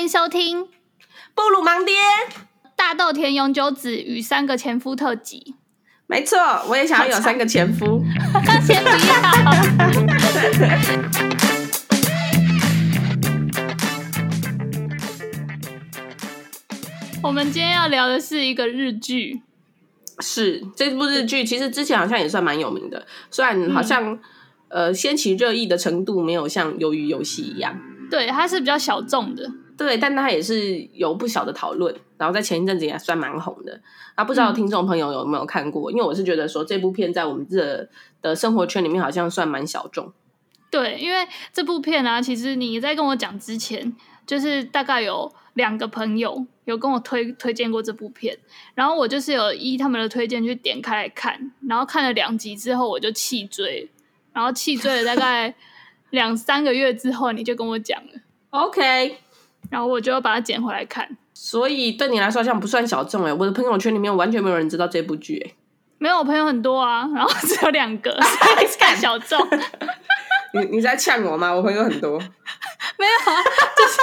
欢迎收听《布鲁盲爹大豆田永久子与三个前夫特辑》。没错，我也想要有三个前夫。先不要。我们今天要聊的是一个日剧，是这部日剧，其实之前好像也算蛮有名的，虽然好像、嗯、呃掀起热议的程度没有像《鱿鱼游戏》一样，对，它是比较小众的。对，但它也是有不小的讨论，然后在前一阵子也算蛮红的。啊，不知道听众朋友有没有看过？嗯、因为我是觉得说这部片在我们这的生活圈里面好像算蛮小众。对，因为这部片啊，其实你在跟我讲之前，就是大概有两个朋友有跟我推推荐过这部片，然后我就是有依他们的推荐去点开来看，然后看了两集之后我就弃追，然后弃追了大概两三个月之后，你就跟我讲了，OK。然后我就要把它捡回来看，所以对你来说好像不算小众哎。我的朋友圈里面完全没有人知道这部剧哎。没有，我朋友很多啊，然后只有两个，所以太小众。你你在呛我吗？我朋友很多。没有啊，就是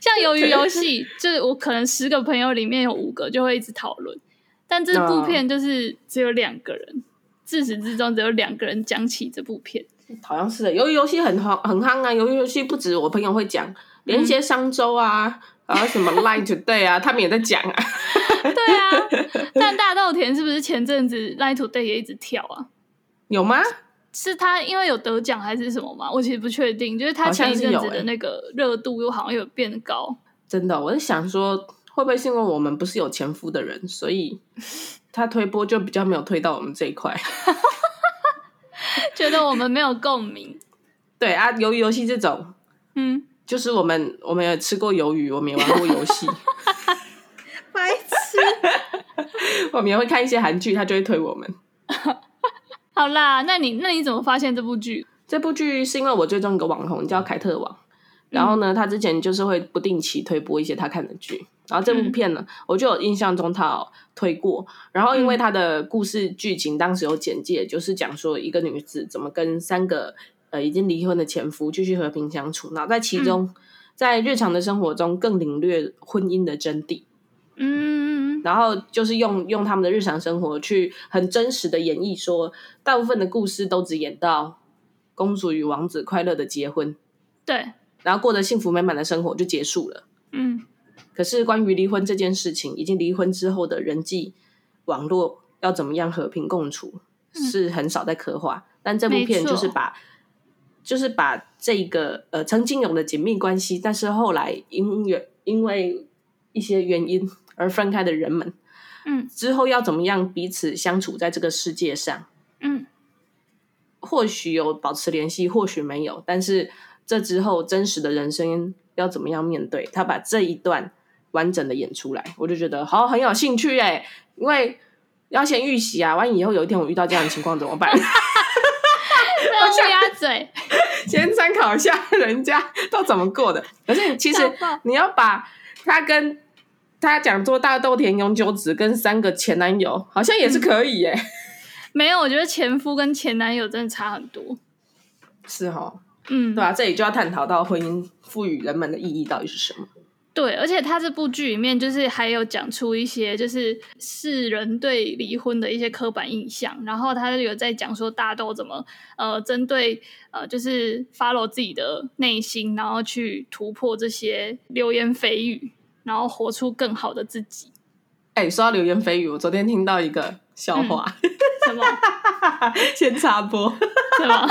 像鱿鱼游戏，就是我可能十个朋友里面有五个就会一直讨论，但这部片就是只有两个人，自始至终只有两个人讲起这部片。好像是的，鱿鱼游戏很夯很夯啊，鱿鱼游戏不止我朋友会讲。连一些商周啊，然、嗯、后、啊、什么 Line Today 啊，他们也在讲啊。对啊，但大豆田是不是前阵子 Line Today 也一直跳啊？有吗？是他因为有得奖还是什么吗？我其实不确定。就是他前一阵子的那个热度又好像有变高。真的，我在想说，会不会是因为我们不是有前夫的人，所以他推波就比较没有推到我们这一块，觉得我们没有共鸣。对啊，由于游戏这种，嗯。就是我们，我们也吃过鱿鱼，我们也玩过游戏。白痴！我们也会看一些韩剧，他就会推我们。好啦，那你那你怎么发现这部剧？这部剧是因为我追踪一个网红叫凯特王，然后呢，他之前就是会不定期推播一些他看的剧，然后这部片呢，嗯、我就有印象中他有推过。然后因为他的故事剧情当时有简介，就是讲说一个女子怎么跟三个。呃，已经离婚的前夫继续和平相处，然后在其中，嗯、在日常的生活中更领略婚姻的真谛。嗯，然后就是用用他们的日常生活去很真实的演绎说，说大部分的故事都只演到公主与王子快乐的结婚，对，然后过着幸福美满的生活就结束了。嗯，可是关于离婚这件事情，已经离婚之后的人际网络要怎么样和平共处，嗯、是很少在刻画，但这部片就是把。就是把这个呃曾经有的紧密关系，但是后来因为因为一些原因而分开的人们，嗯，之后要怎么样彼此相处在这个世界上，嗯，或许有保持联系，或许没有，但是这之后真实的人生要怎么样面对？他把这一段完整的演出来，我就觉得好很有兴趣哎，因为要先预习啊，万一以后有一天我遇到这样的情况怎么办？乌鸦嘴，先参考一下人家都怎么过的。可是其实你要把他跟他讲做大豆田永久子跟三个前男友，好像也是可以耶。嗯、没有，我觉得前夫跟前男友真的差很多。是哦，嗯，对吧、啊？这里就要探讨到婚姻赋予人们的意义到底是什么。对，而且他这部剧里面就是还有讲出一些就是世人对离婚的一些刻板印象，然后他就有在讲说大豆怎么呃针对呃就是 follow 自己的内心，然后去突破这些流言蜚语，然后活出更好的自己。哎，说到流言蜚语，我昨天听到一个笑话，嗯、什么？先插播，什么？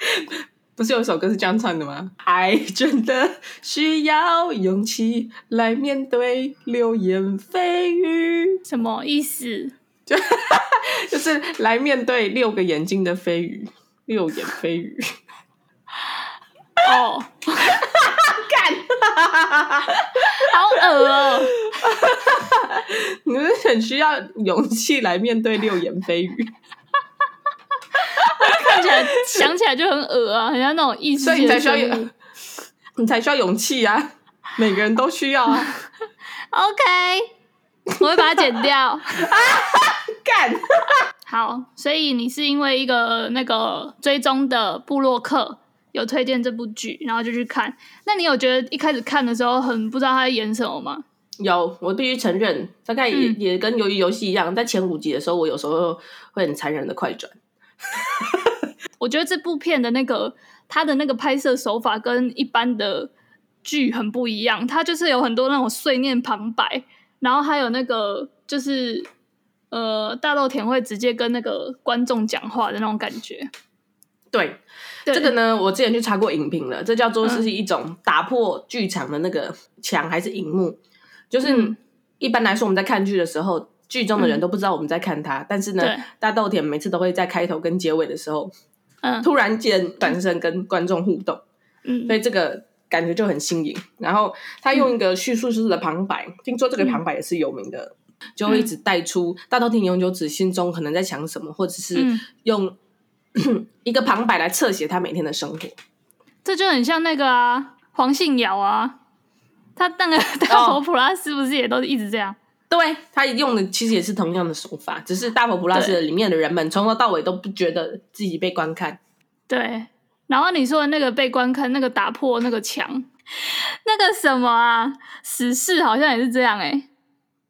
不是有一首歌是这样唱的吗？爱真的需要勇气来面对流言蜚语，什么意思？就 就是来面对六个眼睛的蜚语，六眼蜚语。哦，干，好恶哦！你们很需要勇气来面对六眼蜚语。看起来想起来就很恶啊，很像那种异世界，所以你才需要，你才需要勇气啊！每个人都需要啊。OK，我会把它剪掉。干，好，所以你是因为一个那个追踪的布洛克，有推荐这部剧，然后就去看。那你有觉得一开始看的时候很不知道他在演什么吗？有，我必须承认，大概也、嗯、也跟鱿鱼游戏一样，在前五集的时候，我有时候会很残忍的快转。我觉得这部片的那个他的那个拍摄手法跟一般的剧很不一样，他就是有很多那种碎念旁白，然后还有那个就是呃大豆田会直接跟那个观众讲话的那种感觉。对，对这个呢，我之前去查过影评了，这叫做是一种打破剧场的那个墙还是荧幕，就是一般来说我们在看剧的时候，剧中的人都不知道我们在看他，嗯、但是呢，大豆田每次都会在开头跟结尾的时候，嗯，突然间转身跟观众互动，嗯，所以这个感觉就很新颖。然后他用一个叙述式的旁白，嗯、听说这个旁白也是有名的，嗯、就会一直带出大头天永久子心中可能在想什么，或者是用。一个旁白来侧写他每天的生活，这就很像那个啊，黄信尧啊，他那个 大佛普拉斯不是也都是一直这样？哦、对，他用的其实也是同样的手法，只是大佛普拉斯里面的人们从头到尾都不觉得自己被观看。对，然后你说的那个被观看，那个打破那个墙，那个什么啊，死侍好像也是这样哎、欸。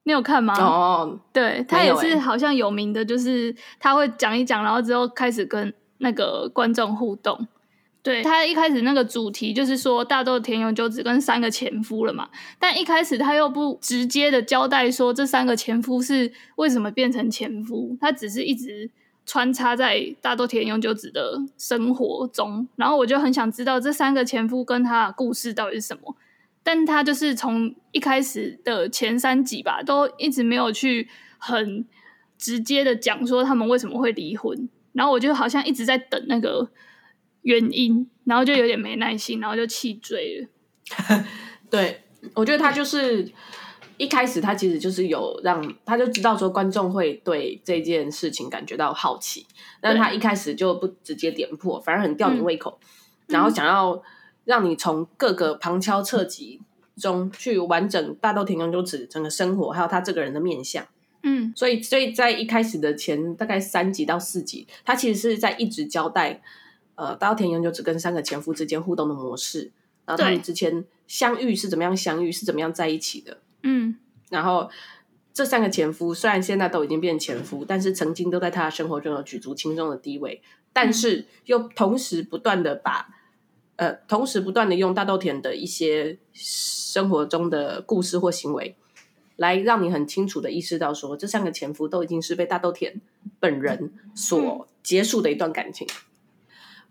你有看吗？哦，对，他也是好像有名的，就是他会讲一讲，然后之后开始跟那个观众互动。对，他一开始那个主题就是说大豆田永久子跟三个前夫了嘛，但一开始他又不直接的交代说这三个前夫是为什么变成前夫，他只是一直穿插在大豆田永久子的生活中，然后我就很想知道这三个前夫跟他的故事到底是什么。但他就是从一开始的前三集吧，都一直没有去很直接的讲说他们为什么会离婚，然后我就好像一直在等那个原因，然后就有点没耐心，然后就气醉了。对，我觉得他就是一开始他其实就是有让他就知道说观众会对这件事情感觉到好奇，但他一开始就不直接点破，反而很吊你胃口，嗯、然后想要。让你从各个旁敲侧击中去完整大豆田永久子整个生活，还有他这个人的面相。嗯，所以所以在一开始的前大概三集到四集，他其实是在一直交代，呃，大豆田永久子跟三个前夫之间互动的模式，然后他们之前相遇是怎么样相遇，是怎么样在一起的。嗯，然后这三个前夫虽然现在都已经变前夫，但是曾经都在他的生活中有举足轻重的地位，但是又同时不断的把。呃，同时不断的用大豆田的一些生活中的故事或行为，来让你很清楚的意识到说，说这三个前夫都已经是被大豆田本人所结束的一段感情。嗯、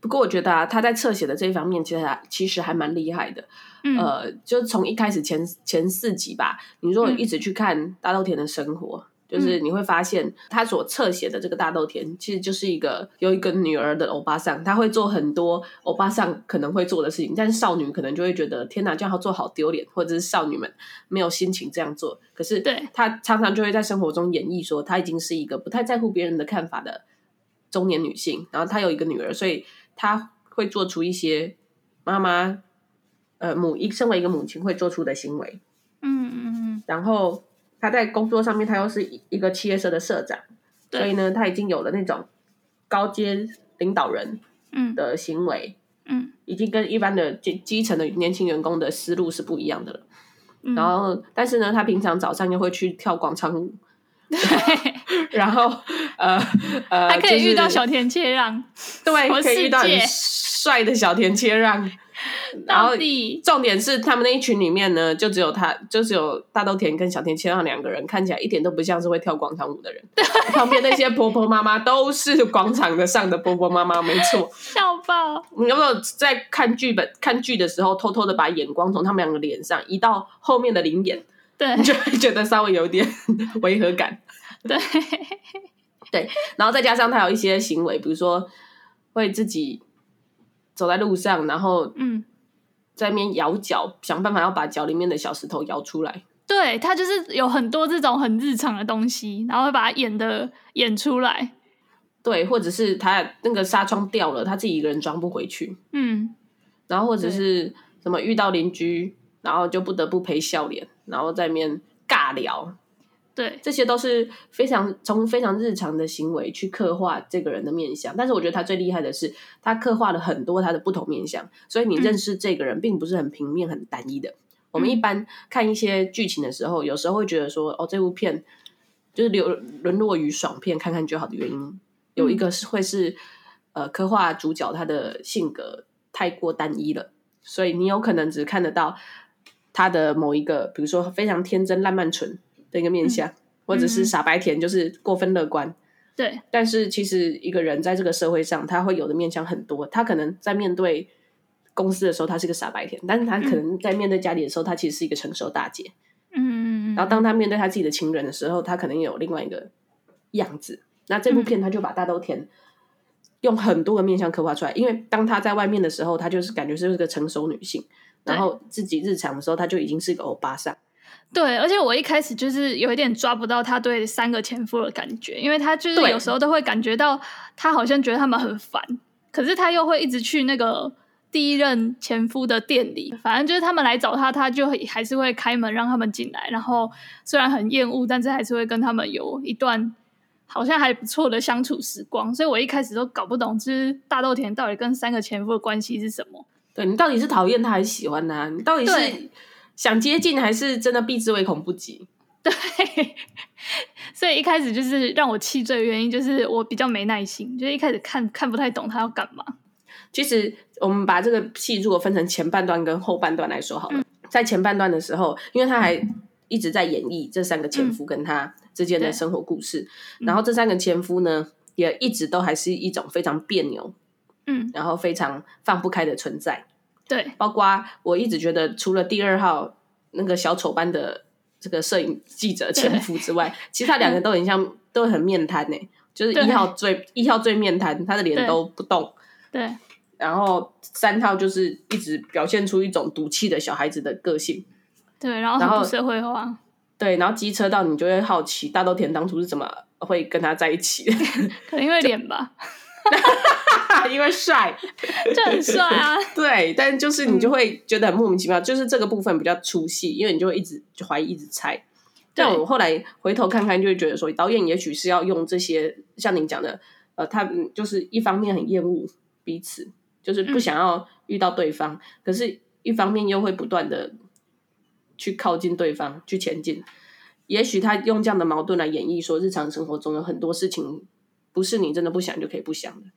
不过，我觉得啊，他在侧写的这一方面，其实还其实还蛮厉害的。嗯、呃，就是从一开始前前四集吧，你如果一直去看大豆田的生活。就是你会发现，他所侧写的这个大豆田，其实就是一个有一个女儿的欧巴桑，他会做很多欧巴桑可能会做的事情，但是少女可能就会觉得天哪，这样做好丢脸，或者是少女们没有心情这样做。可是，对他常常就会在生活中演绎说，他已经是一个不太在乎别人的看法的中年女性，然后他有一个女儿，所以他会做出一些妈妈呃母一身为一个母亲会做出的行为。嗯嗯嗯，然后。他在工作上面，他又是一个企业社的社长，对所以呢，他已经有了那种高阶领导人的行为，嗯，嗯已经跟一般的基基层的年轻员工的思路是不一样的了。嗯、然后，但是呢，他平常早上又会去跳广场舞，对，然后呃呃，还可以遇到小田切让，对，可以遇到很帅的小田切让。然后重点是，他们那一群里面呢，就只有他，就只有大豆田跟小田切让两个人，看起来一点都不像是会跳广场舞的人。对 旁边那些婆婆妈妈都是广场的上的婆婆妈妈，没错。笑爆！你有没有在看剧本、看剧的时候，偷偷的把眼光从他们两个脸上移到后面的临演？对，你就会觉得稍微有点 违和感。对对，然后再加上他有一些行为，比如说会自己。走在路上，然后嗯，在那边摇脚，想办法要把脚里面的小石头摇出来。对，他就是有很多这种很日常的东西，然后会把它演的演出来。对，或者是他那个纱窗掉了，他自己一个人装不回去。嗯，然后或者是什么遇到邻居，然后就不得不陪笑脸，然后在面尬聊。对，这些都是非常从非常日常的行为去刻画这个人的面相。但是我觉得他最厉害的是，他刻画了很多他的不同面相，所以你认识这个人并不是很平面、很单一的。嗯、我们一般看一些剧情的时候，有时候会觉得说，哦，这部片就是流沦落于爽片，看看就好的原因，有一个是会是呃刻画主角他的性格太过单一了，所以你有可能只看得到他的某一个，比如说非常天真烂漫纯的一个面相，嗯、或者是傻白甜，就是过分乐观。对，但是其实一个人在这个社会上，他会有的面相很多。他可能在面对公司的时候，他是个傻白甜，但是他可能在面对家里的时候，他其实是一个成熟大姐。嗯，然后当他面对他自己的情人的时候，他可能有另外一个样子。那这部片他就把大豆田用很多个面相刻画出来，因为当他在外面的时候，他就是感觉是个成熟女性，然后自己日常的时候，他就已经是个欧巴桑。对，而且我一开始就是有一点抓不到他对三个前夫的感觉，因为他就是有时候都会感觉到他好像觉得他们很烦，可是他又会一直去那个第一任前夫的店里，反正就是他们来找他，他就还是会开门让他们进来，然后虽然很厌恶，但是还是会跟他们有一段好像还不错的相处时光。所以我一开始都搞不懂，就是大豆田到底跟三个前夫的关系是什么？对，你到底是讨厌他还是喜欢他？你到底是？想接近还是真的避之唯恐不及？对，所以一开始就是让我气醉的原因，就是我比较没耐心，就是一开始看看不太懂他要干嘛。其实我们把这个戏如果分成前半段跟后半段来说好了，嗯、在前半段的时候，因为他还一直在演绎这三个前夫跟他之间的生活故事，嗯、然后这三个前夫呢，也一直都还是一种非常别扭，嗯，然后非常放不开的存在。对，包括我一直觉得，除了第二号那个小丑般的这个摄影记者前夫之外，其他两个都很像，都很面瘫呢。就是一号最一号最面瘫，他的脸都不动。对，然后三号就是一直表现出一种赌气的小孩子的个性。对，然后社会化。对，然后机车到你就会好奇大豆田当初是怎么会跟他在一起的？可能因为 脸吧。因为帅，就很帅啊！对，但就是你就会觉得很莫名其妙，嗯、就是这个部分比较出戏，因为你就会一直就怀疑，一直猜。但我后来回头看看，就会觉得说，导演也许是要用这些，像您讲的，呃，他就是一方面很厌恶彼此，就是不想要遇到对方，嗯、可是一方面又会不断的去靠近对方，去前进。也许他用这样的矛盾来演绎说，日常生活中有很多事情。不是你真的不想就可以不想的。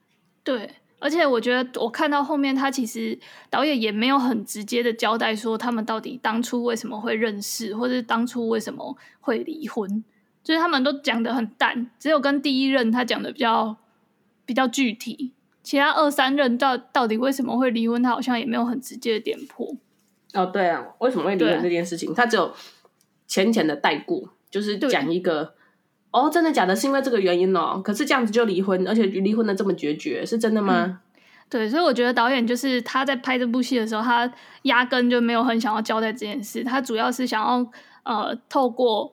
对，而且我觉得我看到后面，他其实导演也没有很直接的交代说他们到底当初为什么会认识，或者是当初为什么会离婚，就是他们都讲的很淡，只有跟第一任他讲的比较比较具体，其他二三任到到底为什么会离婚，他好像也没有很直接的点破。哦，对啊，为什么会离婚这件事情，他只有浅浅的带过，就是讲一个。哦，真的假的？是因为这个原因哦。可是这样子就离婚，而且离婚的这么决绝，是真的吗？嗯，对，所以我觉得导演就是他在拍这部戏的时候，他压根就没有很想要交代这件事。他主要是想要呃，透过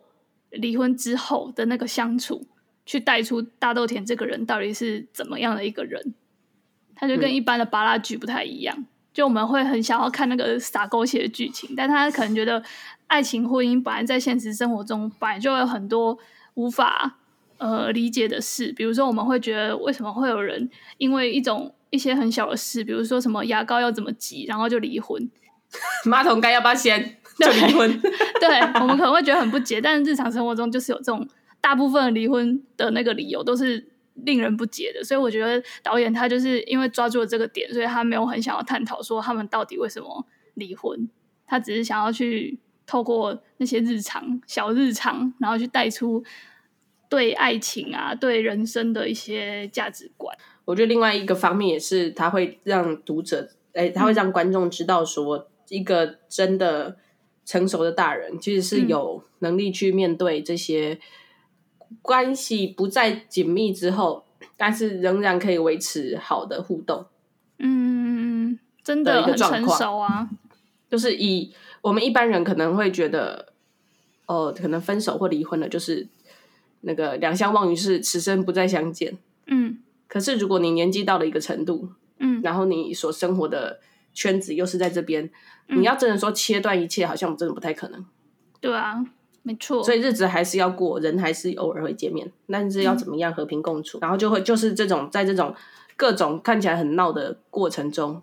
离婚之后的那个相处，去带出大豆田这个人到底是怎么样的一个人。他就跟一般的巴拉剧不太一样，嗯，就我们会很想要看那个洒狗血的剧情，但他可能觉得爱情婚姻本来在现实生活中本来就有很多。无法呃理解的事，比如说我们会觉得为什么会有人因为一种一些很小的事，比如说什么牙膏要怎么挤，然后就离婚，马桶盖要不要掀就离婚。对，我们可能会觉得很不解，但是日常生活中就是有这种大部分的离婚的那个理由都是令人不解的，所以我觉得导演他就是因为抓住了这个点，所以他没有很想要探讨说他们到底为什么离婚，他只是想要去。透过那些日常小日常，然后去带出对爱情啊、对人生的一些价值观。我觉得另外一个方面也是，他会让读者，哎，他会让观众知道说，一个真的成熟的大人，其实是有能力去面对这些关系不再紧密之后，但是仍然可以维持好的互动。嗯，真的很成熟啊，就是以。我们一般人可能会觉得，哦，可能分手或离婚了，就是那个两相忘于是，此生不再相见。嗯，可是如果你年纪到了一个程度，嗯，然后你所生活的圈子又是在这边，嗯，你要真的说切断一切，好像真的不太可能。对啊，没错。所以日子还是要过，人还是偶尔会见面，但是要怎么样和平共处？嗯、然后就会就是这种在这种各种看起来很闹的过程中，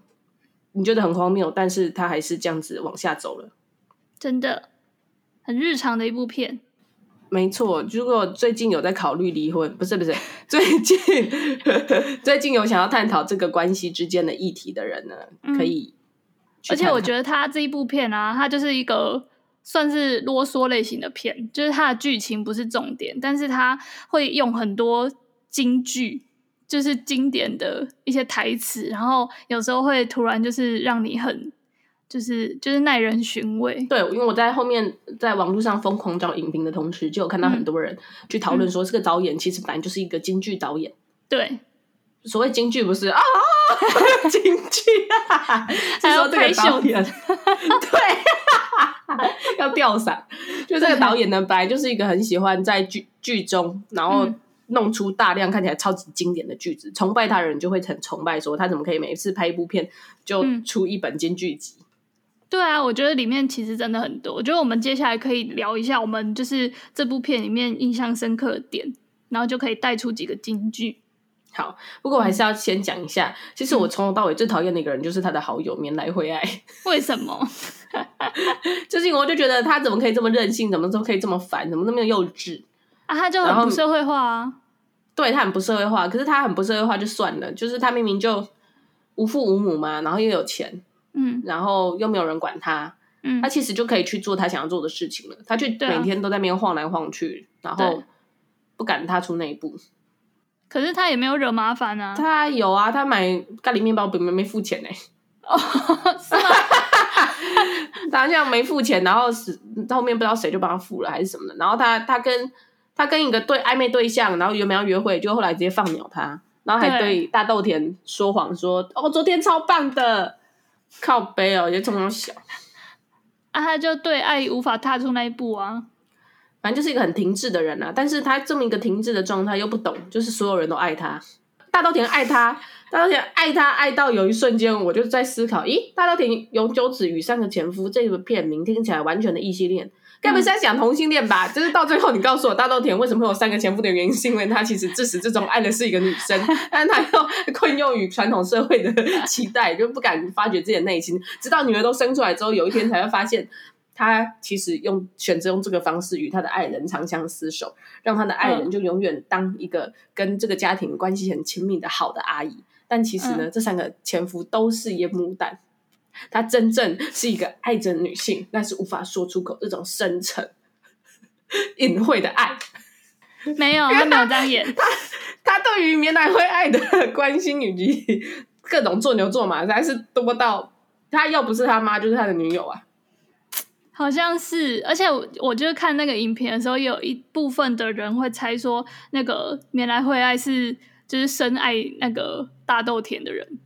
你觉得很荒谬，但是他还是这样子往下走了，真的很日常的一部片。没错，如果最近有在考虑离婚，不是不是，最近 最近有想要探讨这个关系之间的议题的人呢，嗯、可以。而且我觉得他这一部片啊，它就是一个算是啰嗦类型的片，就是它的剧情不是重点，但是他会用很多金句，就是经典的一些台词，然后有时候会突然就是让你很。就是就是耐人寻味，对，因为我在后面在网络上疯狂找影评的同时，就有看到很多人去讨论说，这个导演其实本来就是一个京剧导演。对，所谓京剧不是啊，京剧啊，是说这个导演对，要吊嗓。就这个导演呢，本来就是一个很喜欢在剧剧中，然后弄出大量看起来超级经典的句子，崇拜他的人就会很崇拜，说他怎么可以每一次拍一部片就出一本京剧集。对啊，我觉得里面其实真的很多。我觉得我们接下来可以聊一下，我们就是这部片里面印象深刻的点，然后就可以带出几个金句。好，不过我还是要先讲一下，嗯、其实我从头到尾最讨厌的一个人就是他的好友绵来惠爱。为什么？就是我就觉得他怎么可以这么任性，怎么都可以这么烦，怎么那么幼稚啊？他就很不社会化啊。对，他很不社会化，可是他很不社会化就算了，就是他明明就无父无母嘛，然后又有钱。嗯，然后又没有人管他，嗯，他其实就可以去做他想要做的事情了。他就每天都在那边晃来晃去，啊、然后不敢踏出那一步。可是他也没有惹麻烦啊。他有啊，他买咖喱面包没没付钱呢、欸。哦，是吗？他好像没付钱，然后是后面不知道谁就帮他付了还是什么的。然后他他跟他跟一个对暧昧对象，然后原本要约会，就后来直接放鸟他，然后还对大豆田说谎说哦，昨天超棒的。靠背哦，也这么小啊，他就对爱无法踏出那一步啊。反正就是一个很停滞的人啊，但是他这么一个停滞的状态又不懂，就是所有人都爱他，大稻田爱他，大稻田爱他爱到有一瞬间，我就在思考，咦，大稻田永久子与三个前夫这个片名听起来完全的异性恋。该不是在讲同性恋吧？就是到最后，你告诉我大豆田为什么会有三个前夫的原因，是因为他其实自始至终爱的是一个女生，但是他又 困囿于传统社会的期待，就不敢发掘自己的内心。直到女儿都生出来之后，有一天才会发现，他其实用选择用这个方式与他的爱人长相厮守，让他的爱人就永远当一个跟这个家庭关系很亲密的好的阿姨。但其实呢，这三个前夫都是烟幕弹。他真正是一个爱着女性，但是无法说出口这种深沉、隐晦的爱。没有，他没有这样演。他他对于绵来惠爱的关心以及各种做牛做马，还是多到他要不是他妈，就是他的女友啊。好像是，而且我我就是看那个影片的时候，有一部分的人会猜说，那个绵来惠爱是就是深爱那个大豆田的人。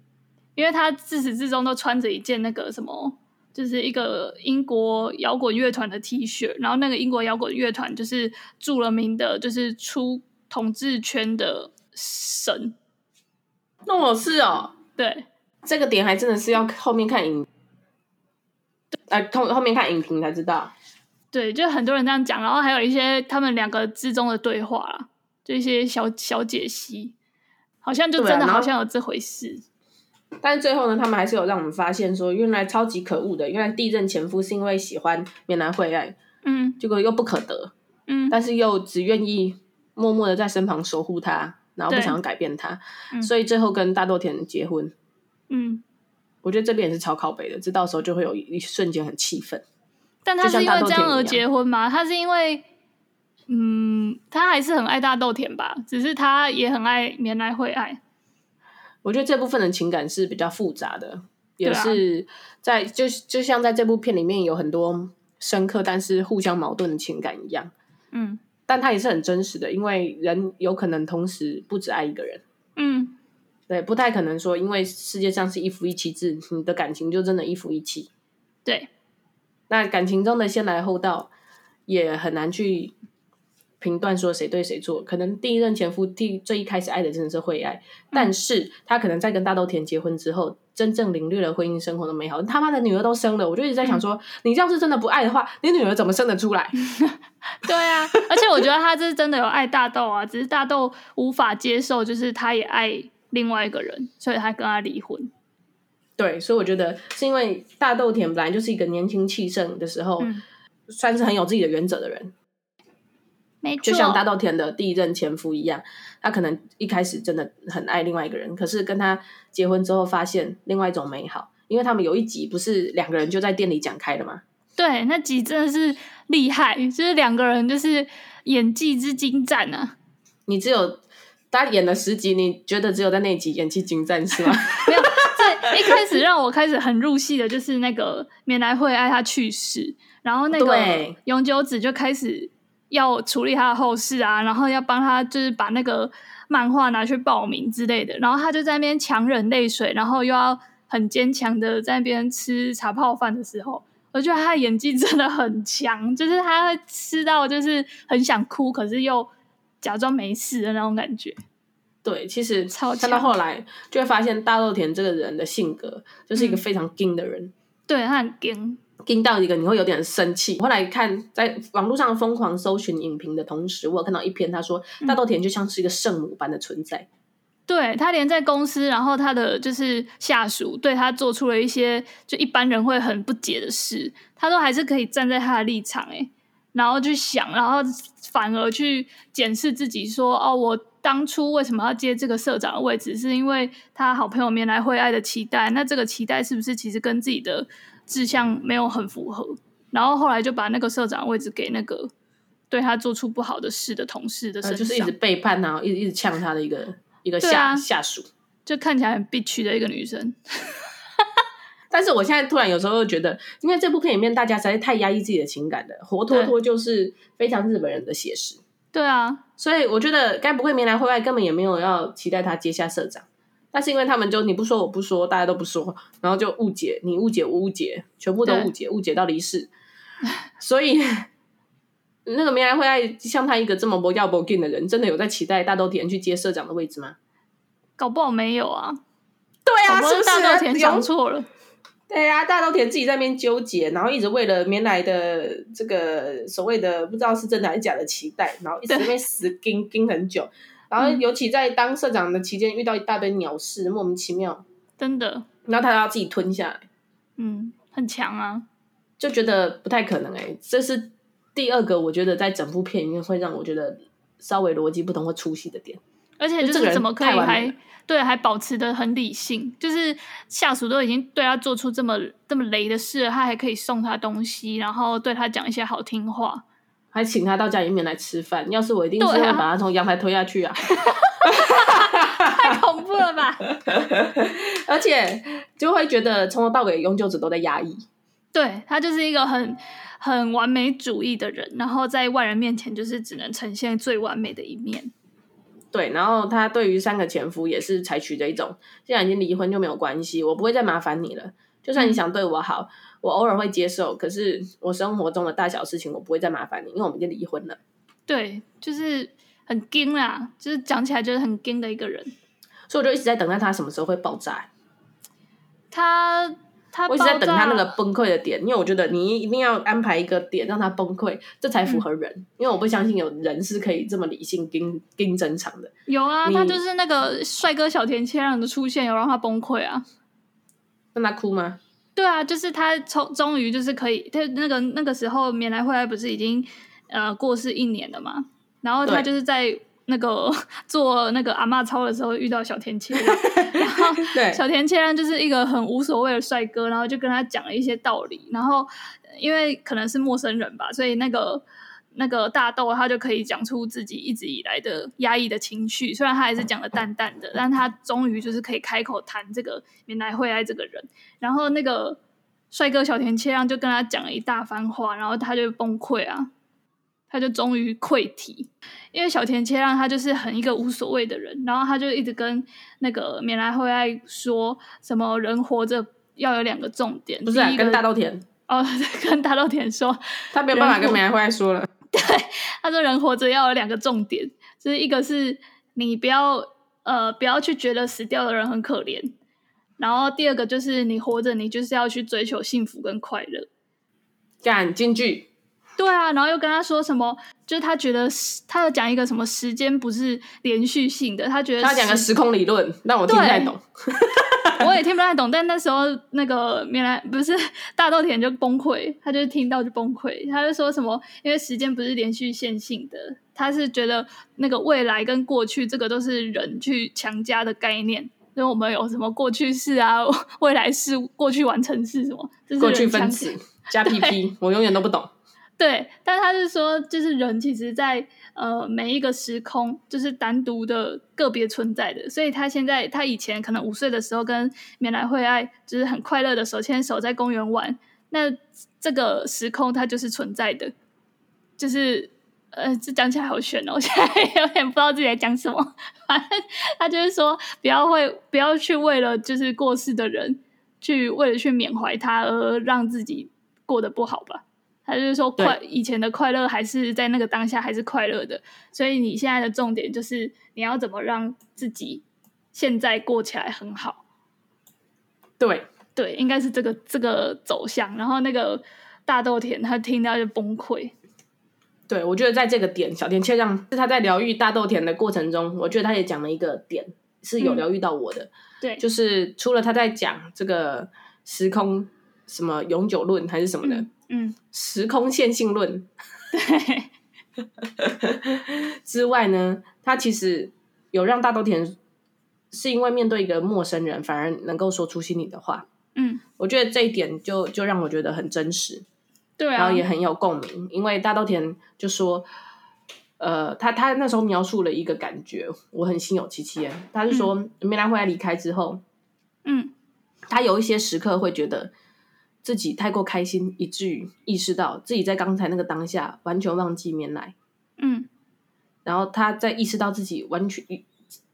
因为他自始至终都穿着一件那个什么，就是一个英国摇滚乐团的 T 恤，然后那个英国摇滚乐团就是著了名的，就是出统治圈的神。那我是哦，对，这个点还真的是要后面看影，呃，后后面看影评才知道。对，就很多人这样讲，然后还有一些他们两个之中的对话啦，就一些小小解析，好像就真的好像有这回事。但是最后呢，他们还是有让我们发现说，原来超级可恶的，原来地震前夫是因为喜欢绵来惠爱，嗯，结果又不可得，嗯，但是又只愿意默默的在身旁守护他，然后不想要改变他，嗯，所以最后跟大豆田结婚，嗯，我觉得这边也是超靠北的，这到时候就会有一瞬间很气愤。但他是因为这样而结婚吗？他是因为，嗯，他还是很爱大豆田吧，只是他也很爱绵来惠爱。我觉得这部分的情感是比较复杂的，也是在就就像在这部片里面有很多深刻但是互相矛盾的情感一样，嗯，但它也是很真实的，因为人有可能同时不只爱一个人，嗯，对，不太可能说因为世界上是一夫一妻制，你的感情就真的一夫一妻，对，那感情中的先来后到也很难去。评断说谁对谁错，可能第一任前夫第最一开始爱的真的是惠爱，嗯，但是他可能在跟大豆田结婚之后，真正领略了婚姻生活的美好。他妈的女儿都生了，我就一直在想说，嗯、你要是真的不爱的话，你女儿怎么生得出来？对啊，而且我觉得他这是真的有爱大豆啊，只是大豆无法接受，就是他也爱另外一个人，所以他跟他离婚。对，所以我觉得是因为大豆田本来就是一个年轻气盛的时候，嗯、算是很有自己的原则的人。没错，就像大稻田的第一任前夫一样，他可能一开始真的很爱另外一个人，可是跟他结婚之后，发现另外一种美好。因为他们有一集不是两个人就在店里讲开了吗？对，那集真的是厉害，就是两个人就是演技之精湛啊！你只有他演了十集，你觉得只有在那集演技精湛是吗？没有，在一开始让我开始很入戏的就是那个缅来惠爱他去世，然后那个永久子就开始。要处理他的后事啊，然后要帮他就是把那个漫画拿去报名之类的，然后他就在那边强忍泪水，然后又要很坚强的在那边吃茶泡饭的时候，我觉得他的演技真的很强，就是他会吃到就是很想哭，可是又假装没事的那种感觉。对，其实看到后来就会发现大豆田这个人的性格就是一个非常硬的人，嗯、对他很硬。听到一个你会有点生气。后来看在网络上疯狂搜寻影评的同时，我有看到一篇他说大豆田就像是一个圣母般的存在。嗯、对，他连在公司，然后他的就是下属对他做出了一些就一般人会很不解的事，他都还是可以站在他的立场诶，然后去想，然后反而去检视自己说哦，我当初为什么要接这个社长的位置，是因为他好朋友面来惠爱的期待。那这个期待是不是其实跟自己的志向没有很符合，然后后来就把那个社长位置给那个对他做出不好的事的同事的身上，就是一直背叛啊，一直一直呛他的一个一个下、啊、下属，就看起来很憋屈的一个女生。但是我现在突然有时候又觉得，因为这部片里面大家实在太压抑自己的情感了，活脱脱就是非常日本人的写实。对啊，所以我觉得该不会明来会外根本也没有要期待他接下社长。但是因为他们就你不说我不说，大家都不说，然后就误解你误解我误解，全部都误解误解到离世。所以那个缅来会爱像他一个这么不要不紧的人，真的有在期待大豆田去接社长的位置吗？搞不好没有啊。对啊，是不是大豆田想错了？对啊，大豆田自己在那边纠结，然后一直为了棉来的这个所谓的不知道是真的还是假的期待，然后一直在那边死盯盯很久。然后，尤其在当社长的期间，遇到一大堆鸟事，莫名其妙，真的。然后他要自己吞下来，嗯，很强啊，就觉得不太可能哎、欸。这是第二个，我觉得在整部片里面会让我觉得稍微逻辑不同或出戏的点。而且就是怎么可以还对还保持的很理性？就是下属都已经对他做出这么这么雷的事了，他还可以送他东西，然后对他讲一些好听话。还请他到家里面来吃饭，要是我一定是会把他从阳台推下去啊！太恐怖了吧！而且就会觉得从头到尾永久子都在压抑。对，他就是一个很很完美主义的人，然后在外人面前就是只能呈现最完美的一面。对，然后他对于三个前夫也是采取这一种，既然已经离婚就没有关系，我不会再麻烦你了。就算你想对我好。嗯我偶尔会接受，可是我生活中的大小事情我不会再麻烦你，因为我们已经离婚了。对，就是很硬啦，就是讲起来就是很硬的一个人，所以我就一直在等待他什么时候会爆炸。他他我一直在等他那个崩溃的点，因为我觉得你一定要安排一个点让他崩溃，这才符合人。嗯、因为我不相信有人是可以这么理性、硬硬正常的。有啊，他就是那个帅哥小甜切让的出现，有让他崩溃啊？让他哭吗？对啊，就是他终终于就是可以，他那个那个时候缅来惠爱不是已经呃过世一年了嘛？然后他就是在那个 做那个阿妈操的时候遇到小田切让，然后小田切让就是一个很无所谓的帅哥，然后就跟他讲了一些道理，然后因为可能是陌生人吧，所以那个。那个大豆，他就可以讲出自己一直以来的压抑的情绪，虽然他还是讲的淡淡的，但他终于就是可以开口谈这个原来会爱这个人。然后那个帅哥小田切让就跟他讲了一大番话，然后他就崩溃啊，他就终于溃堤，因为小田切让他就是很一个无所谓的人，然后他就一直跟那个缅来会爱说什么人活着要有两个重点，不是、啊、跟大豆田哦，跟大豆田说，他没有办法跟免来会爱说了。对，他说人活着要有两个重点，就是一个是你不要呃不要去觉得死掉的人很可怜，然后第二个就是你活着，你就是要去追求幸福跟快乐。干京剧。对啊，然后又跟他说什么？就是他觉得他要讲一个什么时间不是连续性的，他觉得他讲个时空理论，让我听不太懂。我也听不太懂，但那时候那个米兰不是大豆田就崩溃，他就听到就崩溃，他就说什么？因为时间不是连续线性的，他是觉得那个未来跟过去这个都是人去强加的概念，因为我们有什么过去式啊、未来式、过去完成式什么，这是过去分词加 PP，我永远都不懂。对，但他是说，就是人其实在，呃每一个时空，就是单独的个别存在的。所以他现在，他以前可能五岁的时候跟绵来惠爱就是很快乐的手牵手在公园玩，那这个时空它就是存在的。就是呃，这讲起来好悬哦，我现在有点不知道自己在讲什么。反正他就是说，不要会不要去为了就是过世的人，去为了去缅怀他而让自己过得不好吧。他就是说快，以前的快乐还是在那个当下还是快乐的，所以你现在的重点就是你要怎么让自己现在过起来很好。对对，应该是这个这个走向。然后那个大豆田他听到就崩溃。对，我觉得在这个点，小田切让是他在疗愈大豆田的过程中，我觉得他也讲了一个点是有疗愈到我的。嗯、对，就是除了他在讲这个时空什么永久论还是什么的。嗯嗯，时空线性论，对 之外呢，他其实有让大豆田是因为面对一个陌生人，反而能够说出心里的话。嗯，我觉得这一点就就让我觉得很真实，对啊，然后也很有共鸣。因为大豆田就说，呃，他他那时候描述了一个感觉，我很心有戚戚。他是说，梅兰惠来离开之后，嗯，他有一些时刻会觉得。自己太过开心，以至于意识到自己在刚才那个当下完全忘记绵来。嗯，然后他在意识到自己完全意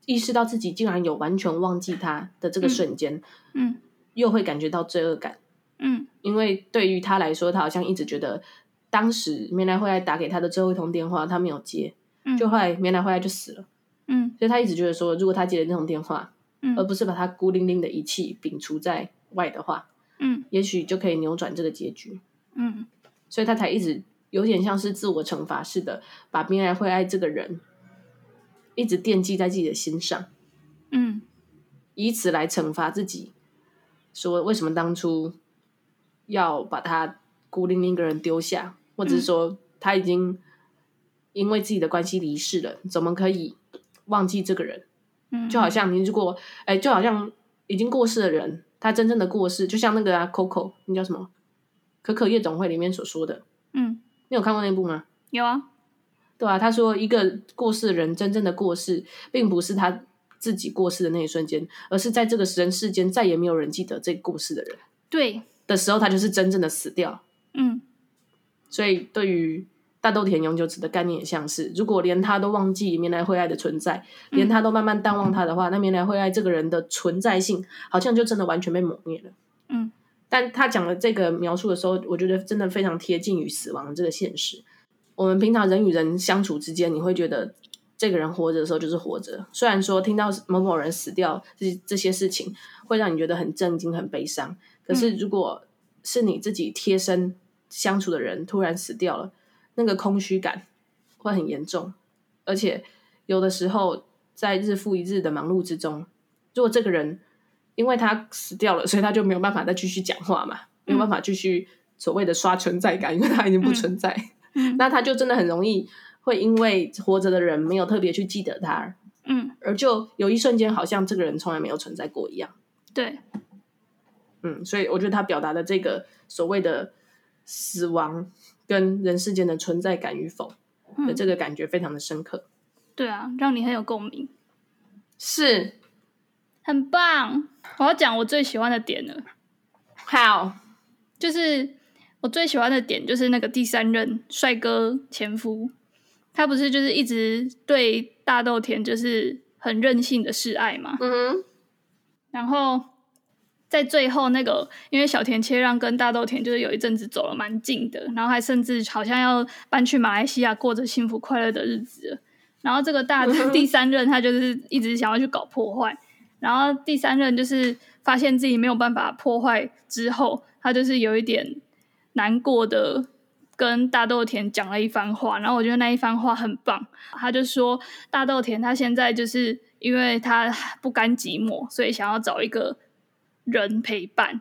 意识到自己竟然有完全忘记他的这个瞬间，嗯，又会感觉到罪恶感。嗯，因为对于他来说，他好像一直觉得当时绵来惠爱打给他的最后一通电话，他没有接，嗯，就后来绵来惠爱就死了。嗯，所以他一直觉得说，如果他接了那通电话，嗯，而不是把他孤零零的遗弃摒除在外的话。嗯，也许就可以扭转这个结局。嗯，所以他才一直有点像是自我惩罚似的，把冰爱会爱这个人一直惦记在自己的心上。嗯，以此来惩罚自己，说为什么当初要把他孤零零一个人丢下，或者是说他已经因为自己的关系离世了，怎么可以忘记这个人？嗯，就好像你如果哎，就好像已经过世的人。他真正的过世，就像那个啊，Coco，那叫什么？可可夜总会里面所说的。嗯，你有看过那部吗？有啊，对啊。他说，一个过世的人真正的过世，并不是他自己过世的那一瞬间，而是在这个人世间再也没有人记得这个过世的人。对的时候，他就是真正的死掉。嗯，所以对于。大豆田永久子的概念也像是，如果连他都忘记明来惠爱的存在，嗯、连他都慢慢淡忘他的话，那明来惠爱这个人的存在性好像就真的完全被抹灭了。嗯，但他讲的这个描述的时候，我觉得真的非常贴近于死亡这个现实。我们平常人与人相处之间，你会觉得这个人活着的时候就是活着，虽然说听到某某人死掉这这些事情会让你觉得很震惊、很悲伤，可是如果是你自己贴身相处的人突然死掉了。那个空虚感会很严重，而且有的时候在日复一日的忙碌之中，如果这个人因为他死掉了，所以他就没有办法再继续讲话嘛，没有办法继续所谓的刷存在感，因为他已经不存在，嗯、那他就真的很容易会因为活着的人没有特别去记得他，嗯，而就有一瞬间好像这个人从来没有存在过一样，对，嗯，所以我觉得他表达的这个所谓的死亡。跟人世间的存在感与否的这个感觉非常的深刻，对啊，让你很有共鸣，是。很棒。我要讲我最喜欢的点了，好，就是我最喜欢的点就是那个第三任帅哥前夫，他不是就是一直对大豆田就是很任性的示爱嘛，嗯哼，然后。在最后那个，因为小田切让跟大豆田就是有一阵子走了蛮近的，然后还甚至好像要搬去马来西亚过着幸福快乐的日子。然后这个大 第三任他就是一直想要去搞破坏，然后第三任就是发现自己没有办法破坏之后，他就是有一点难过的跟大豆田讲了一番话，然后我觉得那一番话很棒。他就说大豆田他现在就是因为他不甘寂寞，所以想要找一个人陪伴。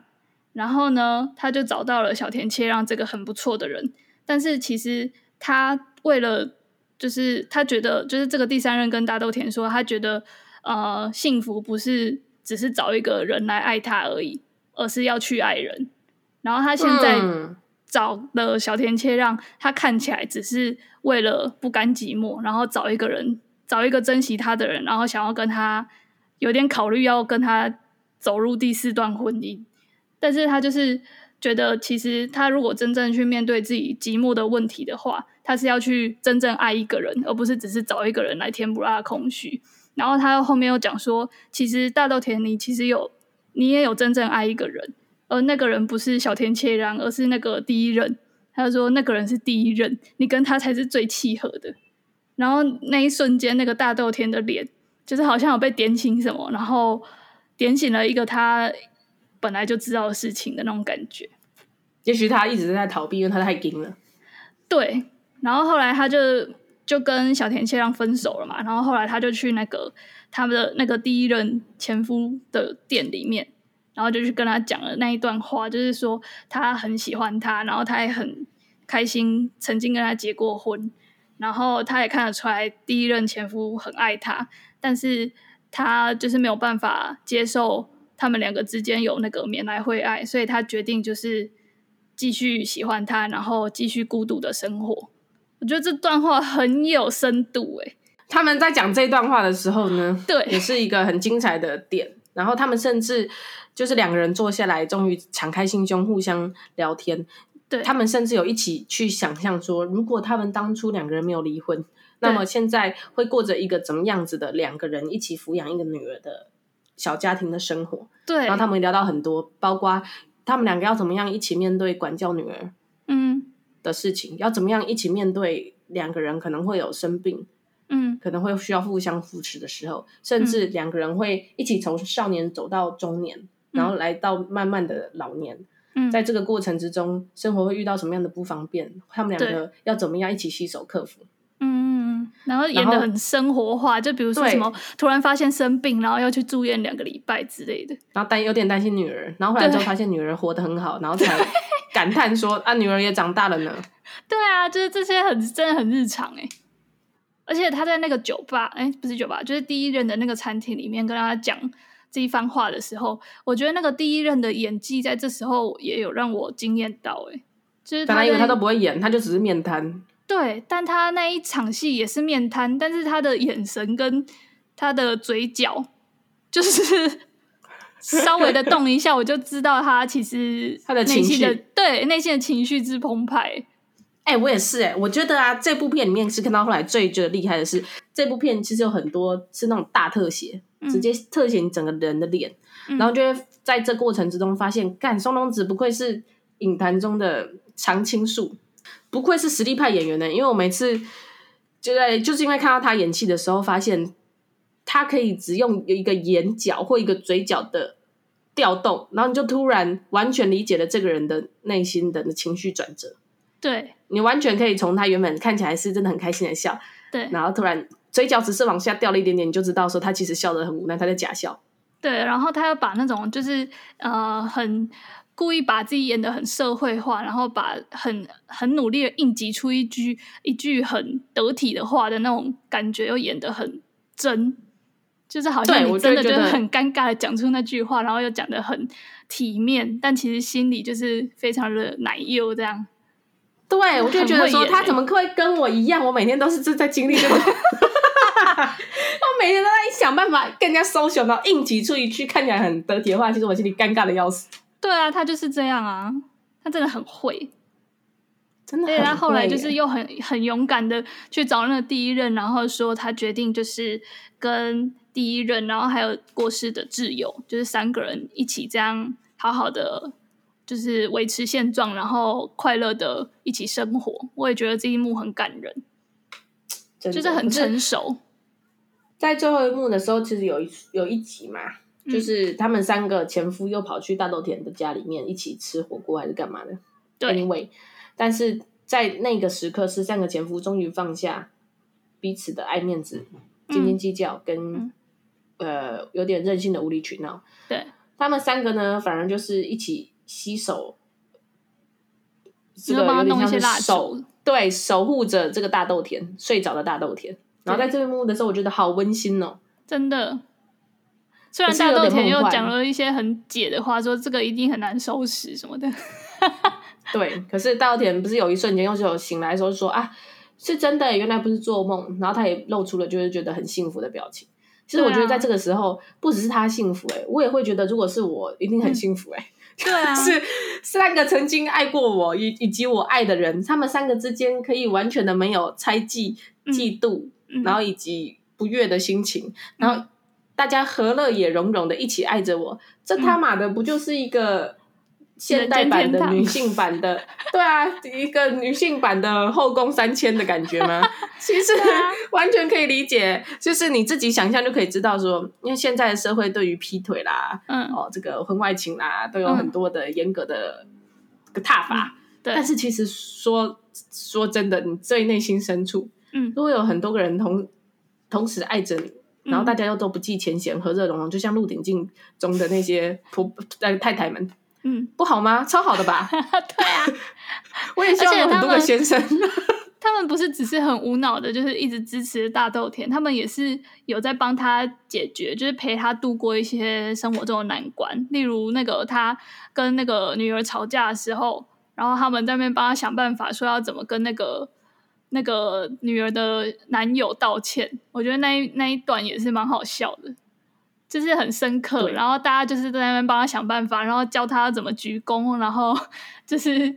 然后呢，他就找到了小田切让这个很不错的人，但是其实他为了就是他觉得就是这个第三任跟大豆田说，他觉得。呃，幸福不是只是找一个人来爱他而已，而是要去爱人。然后他现在找了小田切让，他看起来只是为了不甘寂寞，然后找一个人，找一个珍惜他的人，然后想要跟他有点考虑要跟他走入第四段婚姻。但是他就是觉得，其实他如果真正去面对自己寂寞的问题的话，他是要去真正爱一个人，而不是只是找一个人来填补他的空虚。然后他后面又讲说，其实大豆田你其实有，你也有真正爱一个人，而那个人不是小田切让，而是那个第一任。他就说那个人是第一任，你跟他才是最契合的。然后那一瞬间，那个大豆田的脸就是好像有被点醒什么，然后点醒了一个他本来就知道的事情的那种感觉。也许他一直在逃避，因为他太硬了。对，然后后来他就。就跟小田切让分手了嘛，然后后来他就去那个他们的那个第一任前夫的店里面，然后就去跟他讲了那一段话，就是说他很喜欢他，然后他也很开心曾经跟他结过婚，然后他也看得出来第一任前夫很爱他，但是他就是没有办法接受他们两个之间有那个缅来会爱，所以他决定就是继续喜欢他，然后继续孤独的生活。我觉得这段话很有深度诶，他们在讲这段话的时候呢，对，也是一个很精彩的点。然后他们甚至就是两个人坐下来，终于敞开心胸，互相聊天。对，他们甚至有一起去想象说，如果他们当初两个人没有离婚，那么现在会过着一个怎么样子的两个人一起抚养一个女儿的小家庭的生活。对，然后他们聊到很多，包括他们两个要怎么样一起面对管教女儿。嗯。的事情要怎么样一起面对？两个人可能会有生病，嗯，可能会需要互相扶持的时候，甚至两个人会一起从少年走到中年，嗯，然后来到慢慢的老年。嗯，在这个过程之中，生活会遇到什么样的不方便？他们两个要怎么样一起携手克服？嗯，然后演的很生活化，就比如说什么突然发现生病，然后要去住院两个礼拜之类的，然后担有点担心女儿，然后后来之后发现女儿活得很好，然后 才。感叹说：“啊，女儿也长大了呢。”对啊，就是这些很真的很日常哎。而且他在那个酒吧，哎，不是酒吧，就是第一任的那个餐厅里面跟他讲这一番话的时候，我觉得那个第一任的演技在这时候也有让我惊艳到哎。就是他，因为他都不会演，他就只是面瘫。对，但他那一场戏也是面瘫，但是他的眼神跟他的嘴角就是。稍微的动一下，我就知道他其实他的内心的对内心的情绪之澎湃。哎、欸，我也是哎、欸，我觉得啊，这部片里面是看到后来最觉得厉害的是，这部片其实有很多是那种大特写，嗯、直接特写你整个人的脸，嗯、然后就会在这过程之中发现，干松隆子不愧是影坛中的常青树，不愧是实力派演员呢。因为我每次就在就是因为看到他演戏的时候，发现。他可以只用一个眼角或一个嘴角的调动，然后你就突然完全理解了这个人的内心的情绪转折。对，你完全可以从他原本看起来是真的很开心的笑，对，然后突然嘴角只是往下掉了一点点，你就知道说他其实笑得很无奈，他在假笑。对，然后他要把那种就是呃很故意把自己演得很社会化，然后把很很努力的硬挤出一句一句很得体的话的那种感觉，又演得很真。就是好像你真的就是很尴尬的讲出那句话，然后又讲的很体面，但其实心里就是非常的奶油这样。对，我就觉得说他怎么会跟我一样？我每天都是在经历这个，我每天都在想办法跟人家 social，然后硬挤出一句看起来很得体的话，其实我心里尴尬的要死。对啊，他就是这样啊，他真的很会，真的。他后来就是又很很勇敢的去找那个第一任，然后说他决定就是跟。第一任，然后还有过世的挚友，就是三个人一起这样好好的，就是维持现状，然后快乐的一起生活。我也觉得这一幕很感人，就是很成熟。在最后一幕的时候，其实有一有一集嘛，就是他们三个前夫又跑去大豆田的家里面一起吃火锅还是干嘛的？对，anyway，但是在那个时刻，是三个前夫终于放下彼此的爱面子、斤斤计较跟、嗯、呃有点任性的无理取闹。对，他们三个呢，反而就是一起洗手，这个有点像是守对守护着这个大豆田睡着的大豆田。然后在这一幕的时候，我觉得好温馨哦，真的。虽然大豆田又讲了一些很解的话，说这个一定很难收拾什么的。对，可是大豆田不是有一瞬间又是有醒来的时候说啊，是真的，原来不是做梦。然后他也露出了就是觉得很幸福的表情。其实我觉得在这个时候，啊、不只是他幸福、欸，哎，我也会觉得如果是我，一定很幸福、欸，哎、嗯。对啊，是三个曾经爱过我以以及我爱的人，他们三个之间可以完全的没有猜忌、嫉妒，嗯、然后以及不悦的心情，嗯、然后。大家和乐也融融的一起爱着我，这他妈的不就是一个现代版的女性版的？对啊，一个女性版的后宫三千的感觉吗？其实 完全可以理解，就是你自己想象就可以知道说，因为现在的社会对于劈腿啦，嗯，哦，这个婚外情啦，都有很多的严格的个踏法。对，但是其实说说真的，你最内心深处，嗯，如果有很多个人同同时爱着你。然后大家又都不计前嫌，和乐融融，就像《鹿鼎记》中的那些婆呃 太太们，嗯，不好吗？超好的吧？对啊，我也希望有很多个先生。他们不是只是很无脑的，就是一直支持大豆田，他们也是有在帮他解决，就是陪他度过一些生活中的难关。例如那个他跟那个女儿吵架的时候，然后他们在那边帮他想办法，说要怎么跟那个。那个女儿的男友道歉，我觉得那一那一段也是蛮好笑的，就是很深刻。然后大家就是在那边帮他想办法，然后教他怎么鞠躬，然后 就是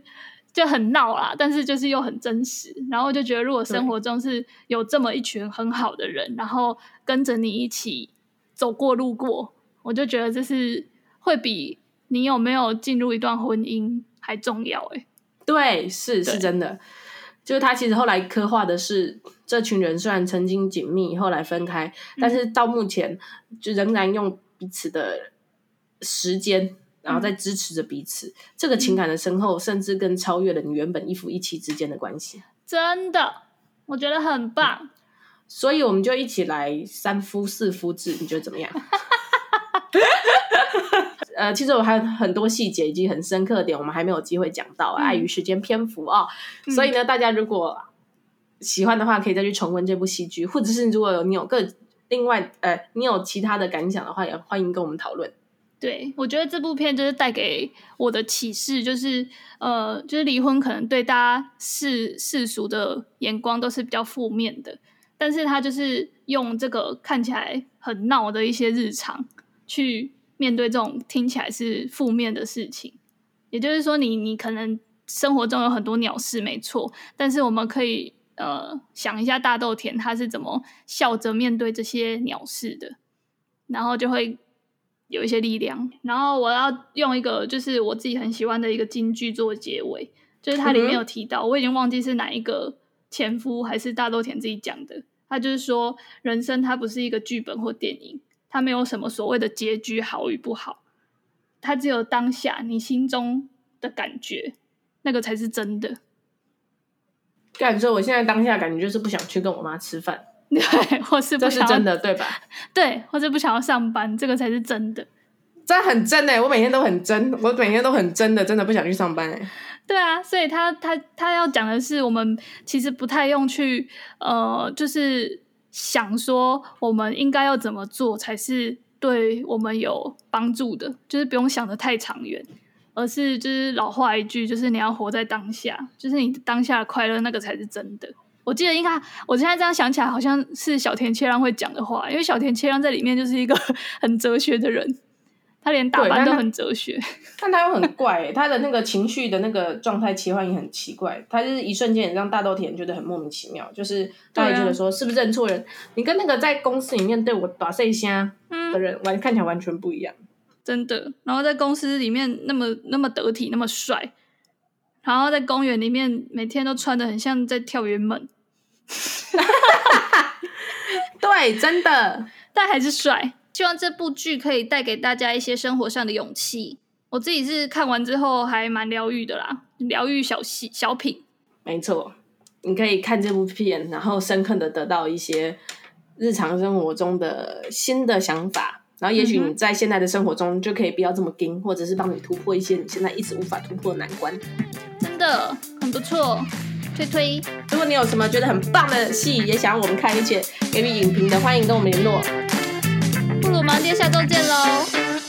就很闹啦，但是就是又很真实。然后就觉得，如果生活中是有这么一群很好的人，然后跟着你一起走过路过，我就觉得这是会比你有没有进入一段婚姻还重要。哎，对，是是真的。就是他其实后来刻画的是，这群人虽然曾经紧密，后来分开，但是到目前就仍然用彼此的时间，然后在支持着彼此。嗯、这个情感的深厚，甚至更超越了你原本一夫一妻之间的关系。真的，我觉得很棒。嗯、所以我们就一起来三夫四夫制，你觉得怎么样？呃，其实我还有很多细节以及很深刻的点，我们还没有机会讲到，碍于时间篇幅啊、哦。嗯、所以呢，大家如果喜欢的话，可以再去重温这部戏剧，或者是如果有你有个另外呃，你有其他的感想的话，也欢迎跟我们讨论。对，我觉得这部片就是带给我的启示，就是呃，就是离婚可能对大家世世俗的眼光都是比较负面的，但是他就是用这个看起来很闹的一些日常去。面对这种听起来是负面的事情，也就是说你，你你可能生活中有很多鸟事，没错，但是我们可以呃想一下大豆田他是怎么笑着面对这些鸟事的，然后就会有一些力量。然后我要用一个就是我自己很喜欢的一个金句做结尾，就是它里面有提到，嗯、我已经忘记是哪一个前夫还是大豆田自己讲的，他就是说人生它不是一个剧本或电影。他没有什么所谓的结局好与不好，他只有当下你心中的感觉，那个才是真的。感觉我现在当下感觉就是不想去跟我妈吃饭，对，或是不是真的，对吧？对，或者不想要上班，这个才是真的。这很真诶，我每天都很真，我每天都很真的，真的不想去上班诶。对啊，所以他他他要讲的是，我们其实不太用去呃，就是。想说我们应该要怎么做才是对我们有帮助的，就是不用想的太长远，而是就是老话一句，就是你要活在当下，就是你当下的快乐那个才是真的。我记得应该，我现在这样想起来，好像是小田切让会讲的话，因为小田切让在里面就是一个 很哲学的人。他连打扮都很哲学，但他又很怪，他的那个情绪的那个状态切换也很奇怪。他就是一瞬间也让大豆田觉得很莫名其妙，就是大家觉得说是不是认错人？啊、你跟那个在公司里面对我打碎一下的人，完、嗯、看起来完全不一样，真的。然后在公司里面那么那么得体，那么帅，然后在公园里面每天都穿的很像在跳圆门，对，真的，但还是帅。希望这部剧可以带给大家一些生活上的勇气。我自己是看完之后还蛮疗愈的啦，疗愈小戏小品。没错，你可以看这部片，然后深刻的得到一些日常生活中的新的想法，然后也许你在现在的生活中就可以不要这么盯，或者是帮你突破一些你现在一直无法突破的难关。真的很不错，推推。如果你有什么觉得很棒的戏，也想要我们看一些给予影评的，欢迎跟我们联络。布鲁盲爹下周见喽，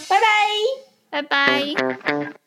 拜拜，拜拜。